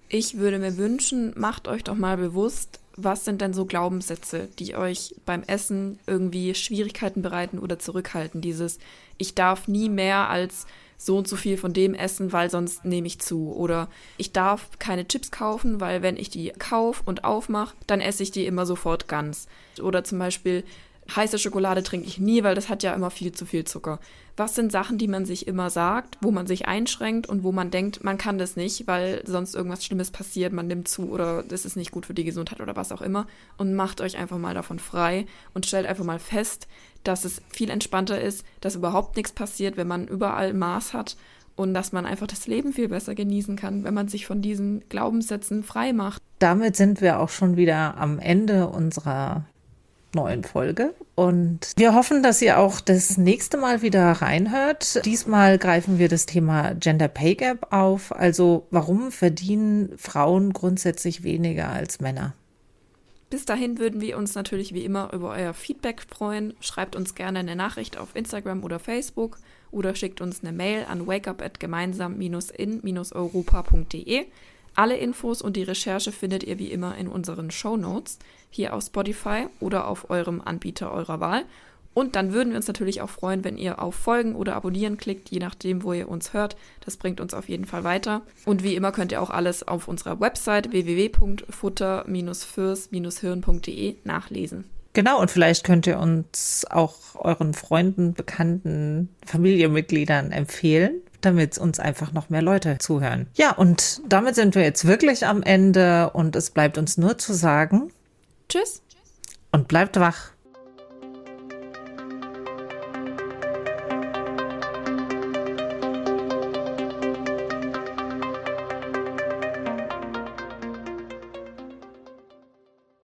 Ich würde mir wünschen, macht euch doch mal bewusst, was sind denn so Glaubenssätze, die euch beim Essen irgendwie Schwierigkeiten bereiten oder zurückhalten? Dieses, ich darf nie mehr als so und so viel von dem essen, weil sonst nehme ich zu. Oder ich darf keine Chips kaufen, weil wenn ich die kaufe und aufmache, dann esse ich die immer sofort ganz. Oder zum Beispiel heiße Schokolade trinke ich nie, weil das hat ja immer viel zu viel Zucker. Was sind Sachen, die man sich immer sagt, wo man sich einschränkt und wo man denkt, man kann das nicht, weil sonst irgendwas Schlimmes passiert, man nimmt zu oder das ist nicht gut für die Gesundheit oder was auch immer. Und macht euch einfach mal davon frei und stellt einfach mal fest, dass es viel entspannter ist, dass überhaupt nichts passiert, wenn man überall Maß hat und dass man einfach das Leben viel besser genießen kann, wenn man sich von diesen Glaubenssätzen frei macht. Damit sind wir auch schon wieder am Ende unserer neuen Folge. Und wir hoffen, dass ihr auch das nächste Mal wieder reinhört. Diesmal greifen wir das Thema Gender Pay Gap auf. Also warum verdienen Frauen grundsätzlich weniger als Männer? Bis dahin würden wir uns natürlich wie immer über euer Feedback freuen. Schreibt uns gerne eine Nachricht auf Instagram oder Facebook oder schickt uns eine Mail an wakeup@gemeinsam-in-europa.de. Alle Infos und die Recherche findet ihr wie immer in unseren Show Notes hier auf Spotify oder auf eurem Anbieter eurer Wahl. Und dann würden wir uns natürlich auch freuen, wenn ihr auf Folgen oder abonnieren klickt, je nachdem, wo ihr uns hört. Das bringt uns auf jeden Fall weiter. Und wie immer könnt ihr auch alles auf unserer Website www.futter-fürs-hirn.de nachlesen. Genau, und vielleicht könnt ihr uns auch euren Freunden, Bekannten, Familienmitgliedern empfehlen damit uns einfach noch mehr Leute zuhören. Ja, und damit sind wir jetzt wirklich am Ende und es bleibt uns nur zu sagen. Tschüss. Und bleibt wach.